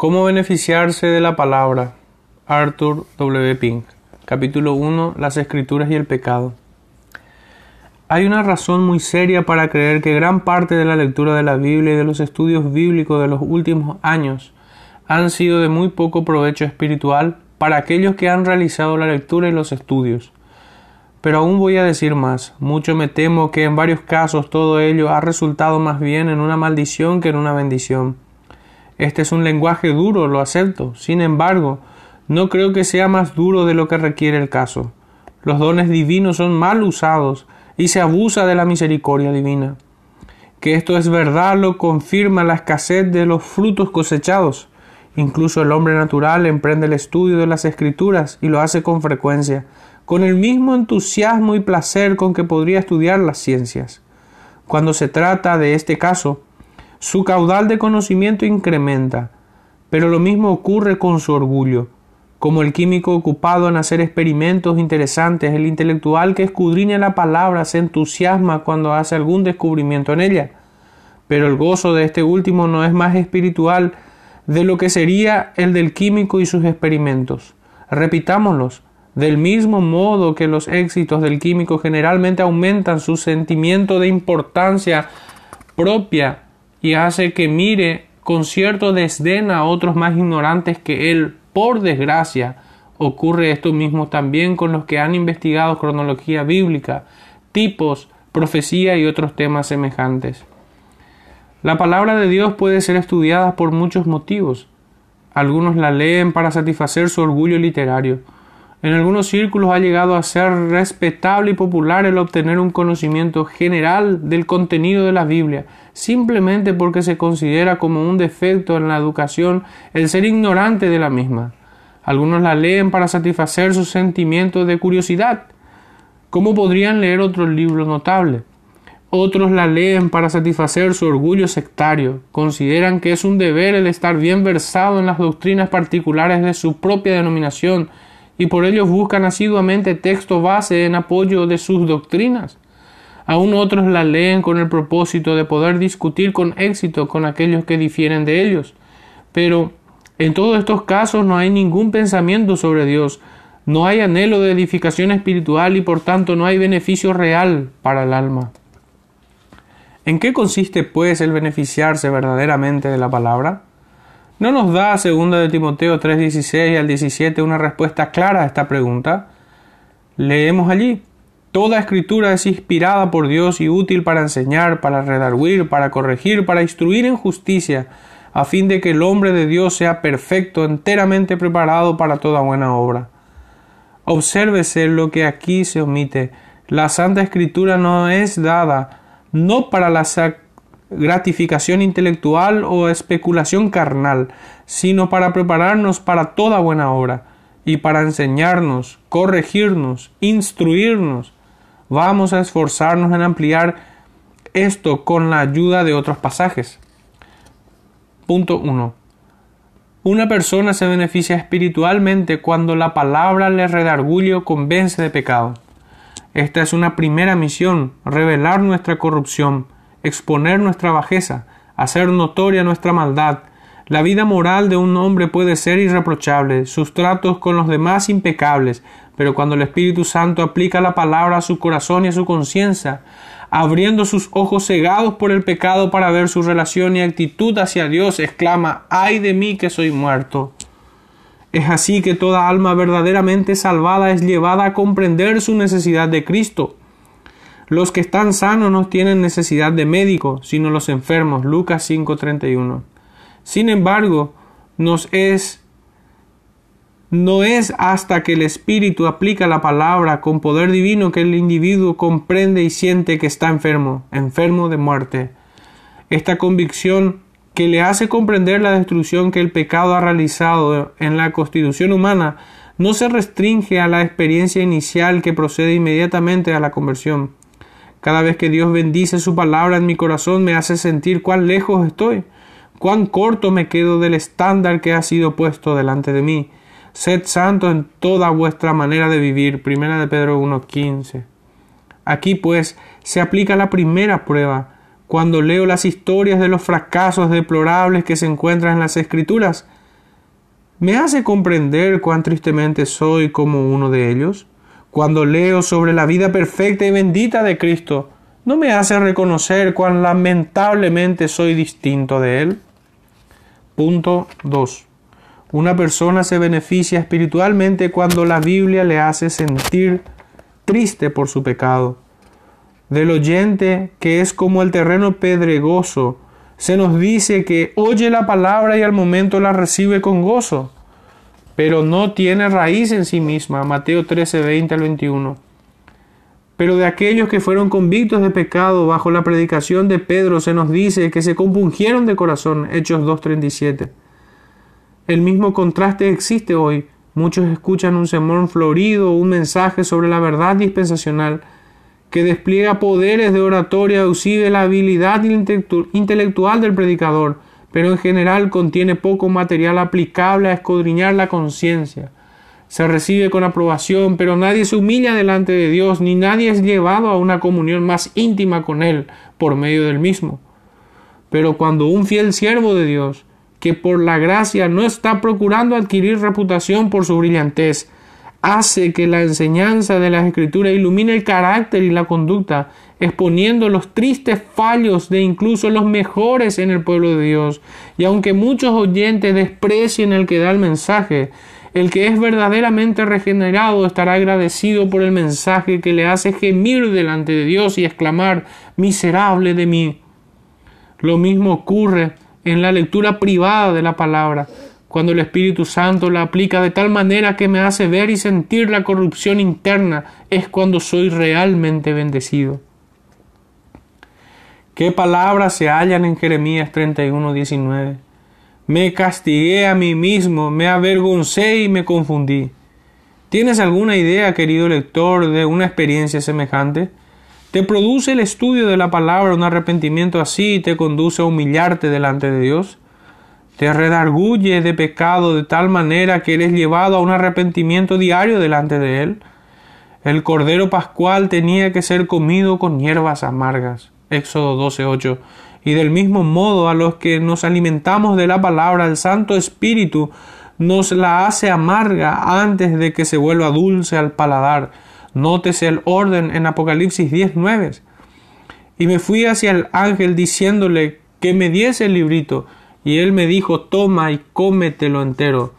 ¿Cómo beneficiarse de la palabra? Arthur W. Pink. Capítulo 1. Las escrituras y el pecado. Hay una razón muy seria para creer que gran parte de la lectura de la Biblia y de los estudios bíblicos de los últimos años han sido de muy poco provecho espiritual para aquellos que han realizado la lectura y los estudios. Pero aún voy a decir más, mucho me temo que en varios casos todo ello ha resultado más bien en una maldición que en una bendición. Este es un lenguaje duro, lo acepto. Sin embargo, no creo que sea más duro de lo que requiere el caso. Los dones divinos son mal usados y se abusa de la misericordia divina. Que esto es verdad lo confirma la escasez de los frutos cosechados. Incluso el hombre natural emprende el estudio de las escrituras y lo hace con frecuencia, con el mismo entusiasmo y placer con que podría estudiar las ciencias. Cuando se trata de este caso, su caudal de conocimiento incrementa, pero lo mismo ocurre con su orgullo. Como el químico ocupado en hacer experimentos interesantes, el intelectual que escudriña la palabra se entusiasma cuando hace algún descubrimiento en ella. Pero el gozo de este último no es más espiritual de lo que sería el del químico y sus experimentos. Repitámoslos, del mismo modo que los éxitos del químico generalmente aumentan su sentimiento de importancia propia y hace que mire con cierto desdén a otros más ignorantes que él. Por desgracia, ocurre esto mismo también con los que han investigado cronología bíblica, tipos, profecía y otros temas semejantes. La palabra de Dios puede ser estudiada por muchos motivos. Algunos la leen para satisfacer su orgullo literario, en algunos círculos ha llegado a ser respetable y popular el obtener un conocimiento general del contenido de la Biblia, simplemente porque se considera como un defecto en la educación el ser ignorante de la misma. Algunos la leen para satisfacer sus sentimientos de curiosidad. ¿Cómo podrían leer otro libro notable? Otros la leen para satisfacer su orgullo sectario. Consideran que es un deber el estar bien versado en las doctrinas particulares de su propia denominación y por ello buscan asiduamente texto base en apoyo de sus doctrinas. Aún otros la leen con el propósito de poder discutir con éxito con aquellos que difieren de ellos. Pero en todos estos casos no hay ningún pensamiento sobre Dios, no hay anhelo de edificación espiritual y por tanto no hay beneficio real para el alma. ¿En qué consiste pues el beneficiarse verdaderamente de la palabra? ¿No nos da 2 de Timoteo 3:16 al 17 una respuesta clara a esta pregunta? Leemos allí. Toda escritura es inspirada por Dios y útil para enseñar, para redarguir, para corregir, para instruir en justicia, a fin de que el hombre de Dios sea perfecto, enteramente preparado para toda buena obra. Obsérvese lo que aquí se omite. La Santa Escritura no es dada no para la gratificación intelectual o especulación carnal, sino para prepararnos para toda buena obra y para enseñarnos, corregirnos, instruirnos. Vamos a esforzarnos en ampliar esto con la ayuda de otros pasajes. Punto 1. Una persona se beneficia espiritualmente cuando la palabra le redarguye o convence de pecado. Esta es una primera misión, revelar nuestra corrupción, exponer nuestra bajeza, hacer notoria nuestra maldad. La vida moral de un hombre puede ser irreprochable, sus tratos con los demás impecables, pero cuando el Espíritu Santo aplica la palabra a su corazón y a su conciencia, abriendo sus ojos cegados por el pecado para ver su relación y actitud hacia Dios, exclama, ay de mí que soy muerto. Es así que toda alma verdaderamente salvada es llevada a comprender su necesidad de Cristo, los que están sanos no tienen necesidad de médico, sino los enfermos. Lucas 5:31. Sin embargo, nos es no es hasta que el Espíritu aplica la palabra con poder divino que el individuo comprende y siente que está enfermo, enfermo de muerte. Esta convicción que le hace comprender la destrucción que el pecado ha realizado en la constitución humana no se restringe a la experiencia inicial que procede inmediatamente a la conversión. Cada vez que Dios bendice su palabra en mi corazón me hace sentir cuán lejos estoy, cuán corto me quedo del estándar que ha sido puesto delante de mí. Sed santo en toda vuestra manera de vivir. Primera de Pedro 1.15. Aquí pues se aplica la primera prueba. Cuando leo las historias de los fracasos deplorables que se encuentran en las escrituras, me hace comprender cuán tristemente soy como uno de ellos. Cuando leo sobre la vida perfecta y bendita de Cristo, ¿no me hace reconocer cuán lamentablemente soy distinto de Él? Punto 2. Una persona se beneficia espiritualmente cuando la Biblia le hace sentir triste por su pecado. Del oyente que es como el terreno pedregoso, se nos dice que oye la palabra y al momento la recibe con gozo, pero no tiene raíz en sí misma. Mateo 13, 20 al 21. Pero de aquellos que fueron convictos de pecado bajo la predicación de Pedro se nos dice que se compungieron de corazón. Hechos 2.37. El mismo contraste existe hoy. Muchos escuchan un sermón florido un mensaje sobre la verdad dispensacional que despliega poderes de oratoria exhibe la habilidad intelectual del predicador, pero en general contiene poco material aplicable a escudriñar la conciencia. Se recibe con aprobación, pero nadie se humilla delante de Dios, ni nadie es llevado a una comunión más íntima con Él por medio del mismo. Pero cuando un fiel siervo de Dios, que por la gracia no está procurando adquirir reputación por su brillantez, hace que la enseñanza de las escrituras ilumine el carácter y la conducta, exponiendo los tristes fallos de incluso los mejores en el pueblo de Dios. Y aunque muchos oyentes desprecien el que da el mensaje, el que es verdaderamente regenerado estará agradecido por el mensaje que le hace gemir delante de Dios y exclamar, miserable de mí. Lo mismo ocurre en la lectura privada de la palabra, cuando el Espíritu Santo la aplica de tal manera que me hace ver y sentir la corrupción interna, es cuando soy realmente bendecido. ¿Qué palabras se hallan en Jeremías 31, 19? Me castigué a mí mismo, me avergoncé y me confundí. ¿Tienes alguna idea, querido lector, de una experiencia semejante? ¿Te produce el estudio de la palabra un arrepentimiento así y te conduce a humillarte delante de Dios? ¿Te redarguye de pecado de tal manera que eres llevado a un arrepentimiento diario delante de Él? El cordero pascual tenía que ser comido con hierbas amargas. Éxodo 12:8. Y del mismo modo a los que nos alimentamos de la palabra, el Santo Espíritu nos la hace amarga antes de que se vuelva dulce al paladar Nótese el orden en Apocalipsis 10:9. Y me fui hacia el ángel diciéndole que me diese el librito, y él me dijo, toma y cómetelo entero,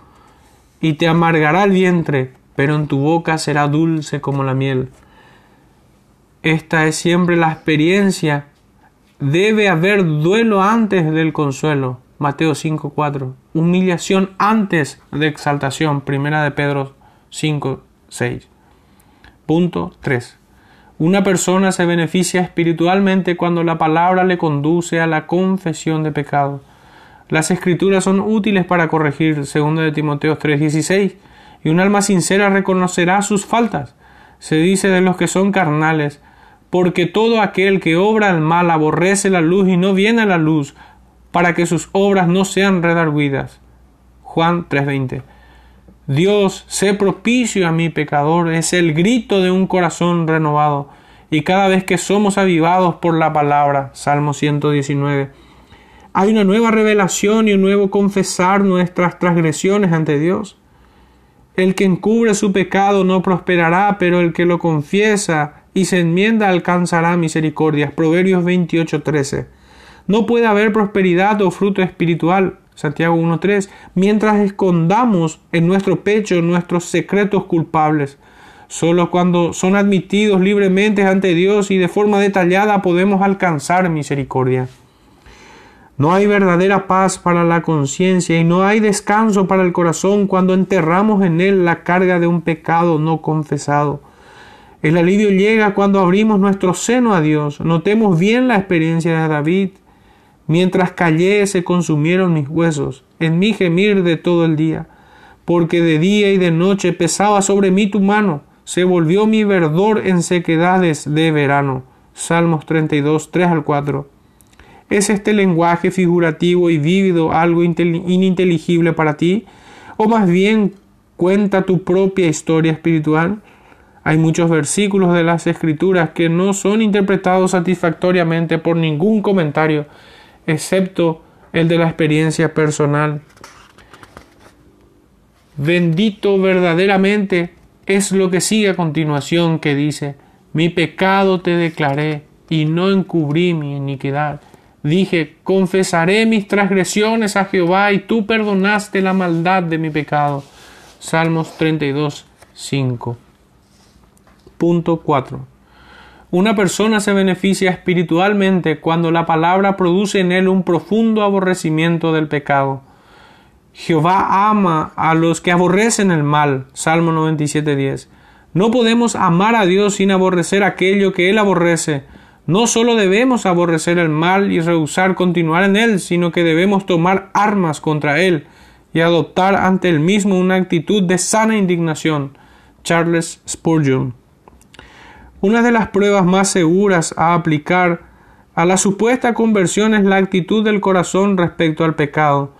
y te amargará el vientre, pero en tu boca será dulce como la miel. Esta es siempre la experiencia. Debe haber duelo antes del consuelo. Mateo 5:4. Humillación antes de exaltación. Primera de Pedro 5:6. Punto 3. Una persona se beneficia espiritualmente cuando la palabra le conduce a la confesión de pecado. Las escrituras son útiles para corregir, 2 de Timoteo 3:16, y un alma sincera reconocerá sus faltas. Se dice de los que son carnales, porque todo aquel que obra el mal aborrece la luz y no viene a la luz, para que sus obras no sean redarguidas. Juan 3:20. Dios, sé propicio a mi pecador, es el grito de un corazón renovado. Y cada vez que somos avivados por la palabra, Salmo 119, hay una nueva revelación y un nuevo confesar nuestras transgresiones ante Dios. El que encubre su pecado no prosperará, pero el que lo confiesa y se enmienda alcanzará misericordias. Proverbios 28:13. No puede haber prosperidad o fruto espiritual Santiago 1.3, mientras escondamos en nuestro pecho nuestros secretos culpables. Solo cuando son admitidos libremente ante Dios y de forma detallada podemos alcanzar misericordia. No hay verdadera paz para la conciencia y no hay descanso para el corazón cuando enterramos en él la carga de un pecado no confesado. El alivio llega cuando abrimos nuestro seno a Dios. Notemos bien la experiencia de David. Mientras callé se consumieron mis huesos, en mi gemir de todo el día, porque de día y de noche pesaba sobre mí tu mano, se volvió mi verdor en sequedades de verano. Salmos 32, 3 al 4. ¿Es este lenguaje figurativo y vívido algo ininteligible para ti? ¿O más bien cuenta tu propia historia espiritual? Hay muchos versículos de las Escrituras que no son interpretados satisfactoriamente por ningún comentario excepto el de la experiencia personal. Bendito verdaderamente es lo que sigue a continuación que dice, mi pecado te declaré y no encubrí mi iniquidad. Dije, confesaré mis transgresiones a Jehová y tú perdonaste la maldad de mi pecado. Salmos 32, 5. Punto 4. Una persona se beneficia espiritualmente cuando la palabra produce en él un profundo aborrecimiento del pecado. Jehová ama a los que aborrecen el mal. Salmo 97.10. No podemos amar a Dios sin aborrecer aquello que Él aborrece. No solo debemos aborrecer el mal y rehusar continuar en él, sino que debemos tomar armas contra él y adoptar ante él mismo una actitud de sana indignación. Charles Spurgeon. Una de las pruebas más seguras a aplicar a la supuesta conversión es la actitud del corazón respecto al pecado.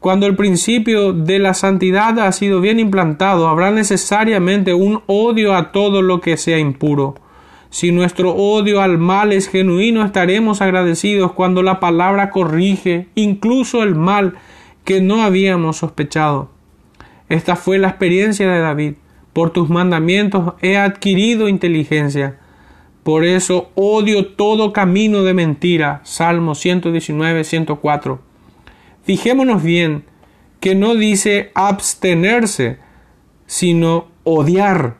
Cuando el principio de la santidad ha sido bien implantado, habrá necesariamente un odio a todo lo que sea impuro. Si nuestro odio al mal es genuino, estaremos agradecidos cuando la palabra corrige incluso el mal que no habíamos sospechado. Esta fue la experiencia de David. Por tus mandamientos he adquirido inteligencia. Por eso odio todo camino de mentira. Salmo 119, 104. Fijémonos bien que no dice abstenerse, sino odiar.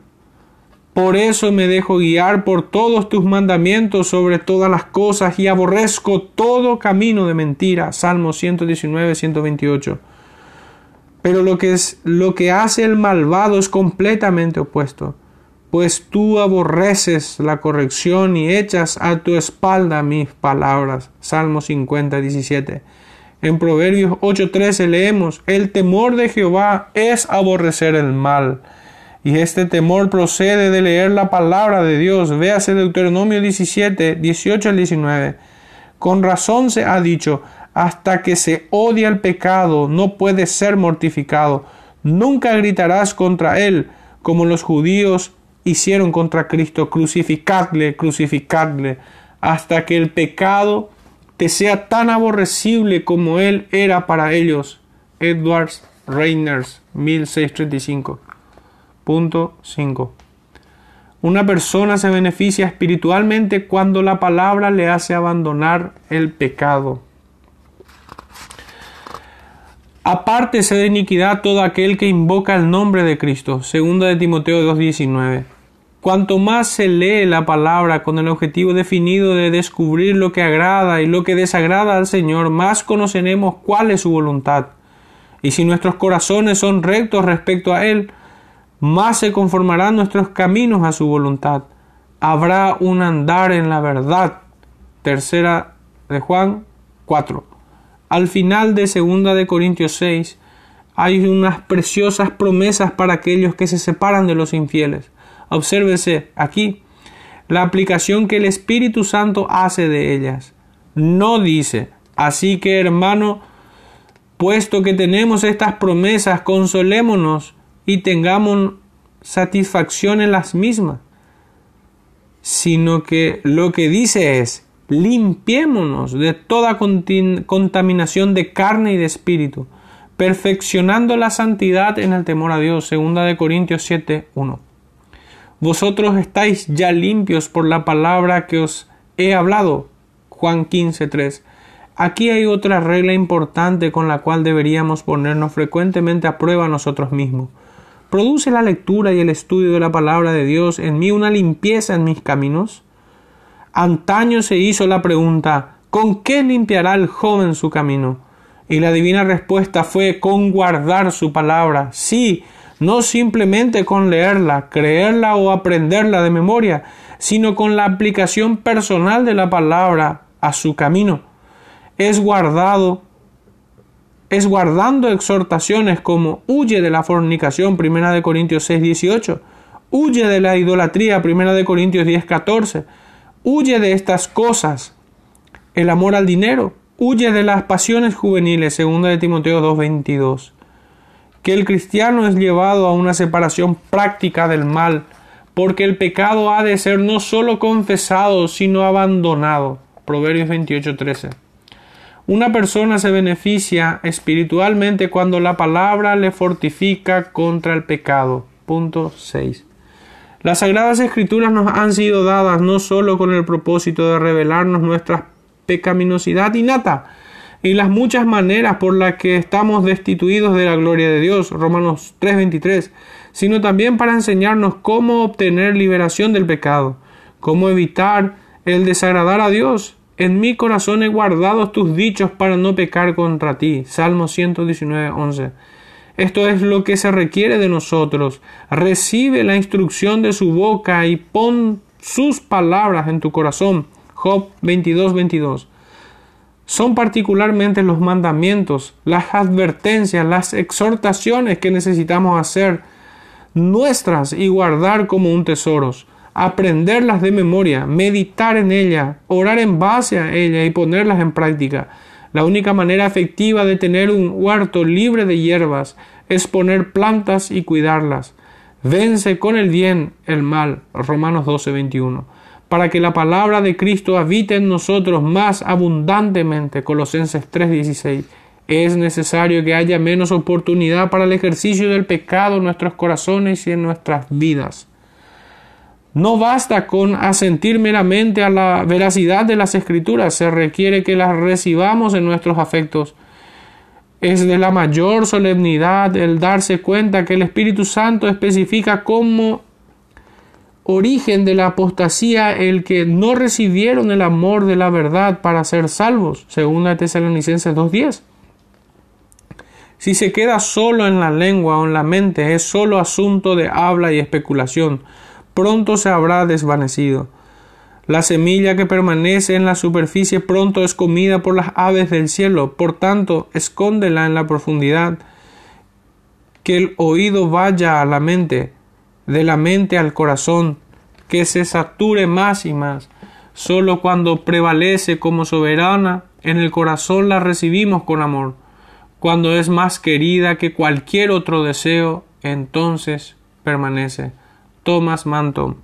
Por eso me dejo guiar por todos tus mandamientos sobre todas las cosas y aborrezco todo camino de mentira. Salmo 119, 128. Pero lo que, es, lo que hace el malvado es completamente opuesto, pues tú aborreces la corrección y echas a tu espalda mis palabras. Salmo 50, 17. En Proverbios 8:13 leemos, el temor de Jehová es aborrecer el mal y este temor procede de leer la palabra de Dios. Véase Deuteronomio 17, 18 al 19. Con razón se ha dicho, hasta que se odia el pecado, no puede ser mortificado. Nunca gritarás contra él, como los judíos hicieron contra Cristo. Crucificadle, crucificadle, hasta que el pecado te sea tan aborrecible como él era para ellos. Edward Reiners, 1635. Punto 5. Una persona se beneficia espiritualmente cuando la palabra le hace abandonar el pecado. Apártese de iniquidad todo aquel que invoca el nombre de Cristo. Segunda de Timoteo 2.19. Cuanto más se lee la palabra con el objetivo definido de descubrir lo que agrada y lo que desagrada al Señor, más conoceremos cuál es su voluntad. Y si nuestros corazones son rectos respecto a Él, más se conformarán nuestros caminos a su voluntad. Habrá un andar en la verdad. Tercera de Juan 4. Al final de segunda de Corintios 6 hay unas preciosas promesas para aquellos que se separan de los infieles. Obsérvese aquí la aplicación que el Espíritu Santo hace de ellas. No dice, así que hermano, puesto que tenemos estas promesas, consolémonos y tengamos satisfacción en las mismas, sino que lo que dice es, limpiémonos de toda contaminación de carne y de espíritu, perfeccionando la santidad en el temor a Dios. Segunda de Corintios 7, 1. Vosotros estáis ya limpios por la palabra que os he hablado. Juan 15, 3. Aquí hay otra regla importante con la cual deberíamos ponernos frecuentemente a prueba nosotros mismos. ¿Produce la lectura y el estudio de la palabra de Dios en mí una limpieza en mis caminos? Antaño se hizo la pregunta ¿con qué limpiará el joven su camino? Y la divina respuesta fue con guardar su palabra. Sí, no simplemente con leerla, creerla o aprenderla de memoria, sino con la aplicación personal de la palabra a su camino. Es guardado es guardando exhortaciones como huye de la fornicación, primera de Corintios 6, 18, huye de la idolatría, primera de Corintios 10, 14, huye de estas cosas, el amor al dinero, huye de las pasiones juveniles, segunda de Timoteo 2, 22, que el cristiano es llevado a una separación práctica del mal, porque el pecado ha de ser no solo confesado, sino abandonado, Proverbios 28, 13. Una persona se beneficia espiritualmente cuando la palabra le fortifica contra el pecado. Punto 6. Las sagradas escrituras nos han sido dadas no sólo con el propósito de revelarnos nuestra pecaminosidad innata y las muchas maneras por las que estamos destituidos de la gloria de Dios, Romanos 3:23, sino también para enseñarnos cómo obtener liberación del pecado, cómo evitar el desagradar a Dios en mi corazón he guardado tus dichos para no pecar contra ti. Salmo 119, 11. Esto es lo que se requiere de nosotros. Recibe la instrucción de su boca y pon sus palabras en tu corazón. Job 22, 22. Son particularmente los mandamientos, las advertencias, las exhortaciones que necesitamos hacer nuestras y guardar como un tesoro aprenderlas de memoria, meditar en ellas, orar en base a ellas y ponerlas en práctica. La única manera efectiva de tener un huerto libre de hierbas es poner plantas y cuidarlas. Vence con el bien el mal. Romanos 12, 21. Para que la palabra de Cristo habite en nosotros más abundantemente. Colosenses 3, 16. Es necesario que haya menos oportunidad para el ejercicio del pecado en nuestros corazones y en nuestras vidas. No basta con asentir meramente a la veracidad de las escrituras, se requiere que las recibamos en nuestros afectos. Es de la mayor solemnidad el darse cuenta que el Espíritu Santo especifica como origen de la apostasía el que no recibieron el amor de la verdad para ser salvos, según la Tesalonicenses 2.10. Si se queda solo en la lengua o en la mente, es solo asunto de habla y especulación pronto se habrá desvanecido. La semilla que permanece en la superficie pronto es comida por las aves del cielo, por tanto, escóndela en la profundidad. Que el oído vaya a la mente, de la mente al corazón, que se sature más y más. Solo cuando prevalece como soberana, en el corazón la recibimos con amor. Cuando es más querida que cualquier otro deseo, entonces permanece. Thomas Manton.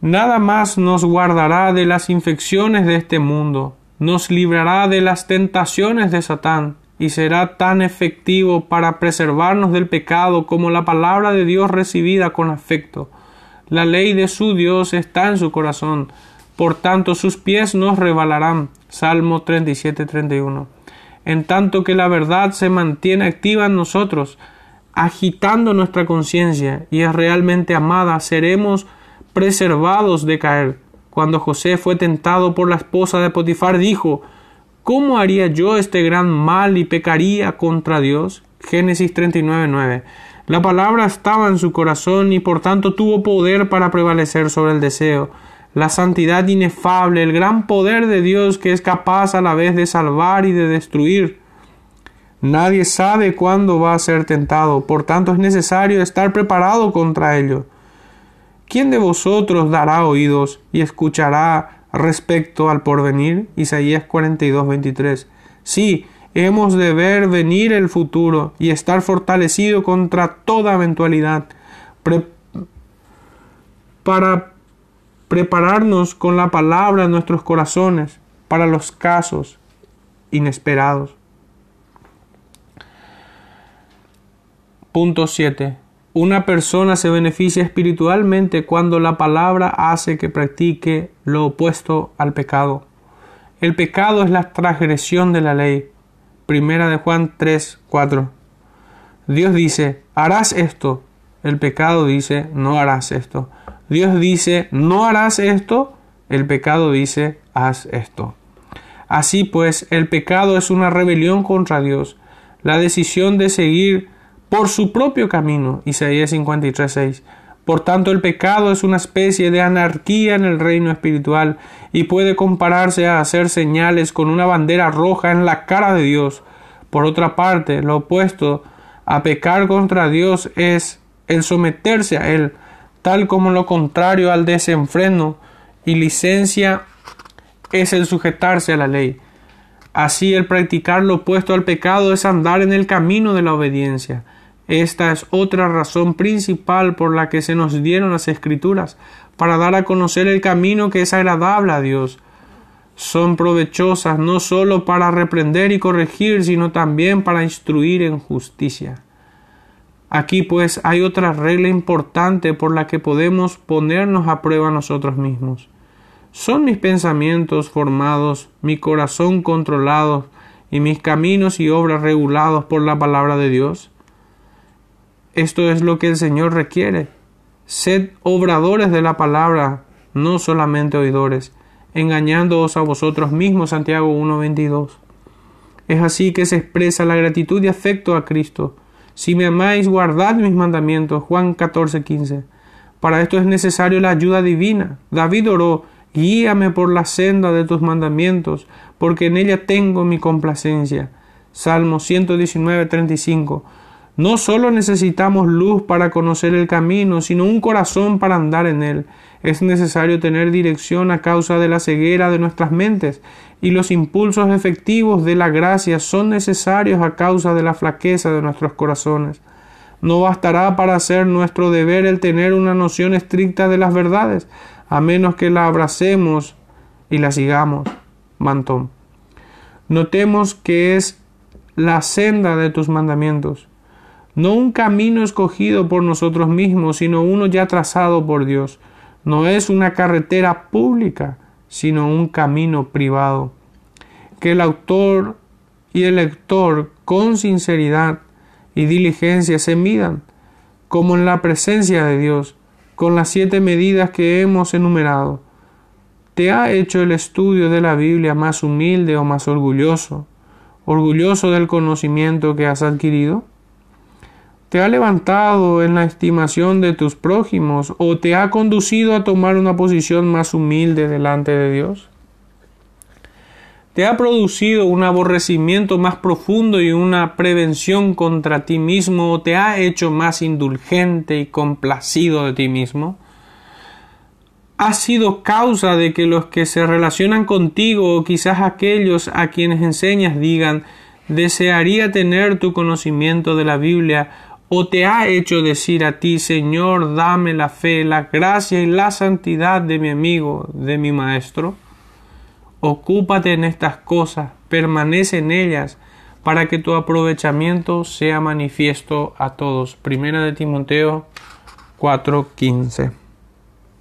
Nada más nos guardará de las infecciones de este mundo, nos librará de las tentaciones de Satán, y será tan efectivo para preservarnos del pecado como la palabra de Dios recibida con afecto. La ley de su Dios está en su corazón, por tanto sus pies no rebalarán. Salmo 37-31. En tanto que la verdad se mantiene activa en nosotros, agitando nuestra conciencia y es realmente amada, seremos preservados de caer. Cuando José fue tentado por la esposa de Potifar, dijo, ¿Cómo haría yo este gran mal y pecaría contra Dios? Génesis 39.9. La palabra estaba en su corazón y por tanto tuvo poder para prevalecer sobre el deseo. La santidad inefable, el gran poder de Dios que es capaz a la vez de salvar y de destruir. Nadie sabe cuándo va a ser tentado, por tanto es necesario estar preparado contra ello. ¿Quién de vosotros dará oídos y escuchará respecto al porvenir? Isaías 42, 23. Sí, hemos de ver venir el futuro y estar fortalecido contra toda eventualidad, para prepararnos con la palabra en nuestros corazones para los casos inesperados. Punto 7. Una persona se beneficia espiritualmente cuando la palabra hace que practique lo opuesto al pecado. El pecado es la transgresión de la ley. Primera de Juan 3, 4. Dios dice, harás esto. El pecado dice, no harás esto. Dios dice, no harás esto. El pecado dice, haz esto. Así pues, el pecado es una rebelión contra Dios. La decisión de seguir por su propio camino. Isaías 53.6. Por tanto, el pecado es una especie de anarquía en el reino espiritual y puede compararse a hacer señales con una bandera roja en la cara de Dios. Por otra parte, lo opuesto a pecar contra Dios es el someterse a Él, tal como lo contrario al desenfreno y licencia es el sujetarse a la ley. Así el practicar lo opuesto al pecado es andar en el camino de la obediencia. Esta es otra razón principal por la que se nos dieron las escrituras, para dar a conocer el camino que es agradable a Dios. son provechosas no sólo para reprender y corregir, sino también para instruir en justicia. Aquí pues hay otra regla importante por la que podemos ponernos a prueba nosotros mismos. ¿Son mis pensamientos formados, mi corazón controlado y mis caminos y obras regulados por la palabra de Dios? Esto es lo que el Señor requiere. Sed obradores de la palabra, no solamente oidores, engañándoos a vosotros mismos. Santiago 1.22. Es así que se expresa la gratitud y afecto a Cristo. Si me amáis, guardad mis mandamientos. Juan 14.15. Para esto es necesario la ayuda divina. David oró, guíame por la senda de tus mandamientos, porque en ella tengo mi complacencia. Salmo 119.35. No solo necesitamos luz para conocer el camino, sino un corazón para andar en él. Es necesario tener dirección a causa de la ceguera de nuestras mentes, y los impulsos efectivos de la gracia son necesarios a causa de la flaqueza de nuestros corazones. No bastará para hacer nuestro deber el tener una noción estricta de las verdades, a menos que la abracemos y la sigamos. Mantón. Notemos que es la senda de tus mandamientos no un camino escogido por nosotros mismos, sino uno ya trazado por Dios. No es una carretera pública, sino un camino privado. Que el autor y el lector con sinceridad y diligencia se midan, como en la presencia de Dios, con las siete medidas que hemos enumerado. ¿Te ha hecho el estudio de la Biblia más humilde o más orgulloso? ¿Orgulloso del conocimiento que has adquirido? Te ha levantado en la estimación de tus prójimos o te ha conducido a tomar una posición más humilde delante de Dios? ¿Te ha producido un aborrecimiento más profundo y una prevención contra ti mismo o te ha hecho más indulgente y complacido de ti mismo? ¿Ha sido causa de que los que se relacionan contigo o quizás aquellos a quienes enseñas digan desearía tener tu conocimiento de la Biblia o te ha hecho decir a ti, Señor, dame la fe, la gracia y la santidad de mi amigo, de mi maestro? Ocúpate en estas cosas, permanece en ellas, para que tu aprovechamiento sea manifiesto a todos. Primera de Timoteo 4:15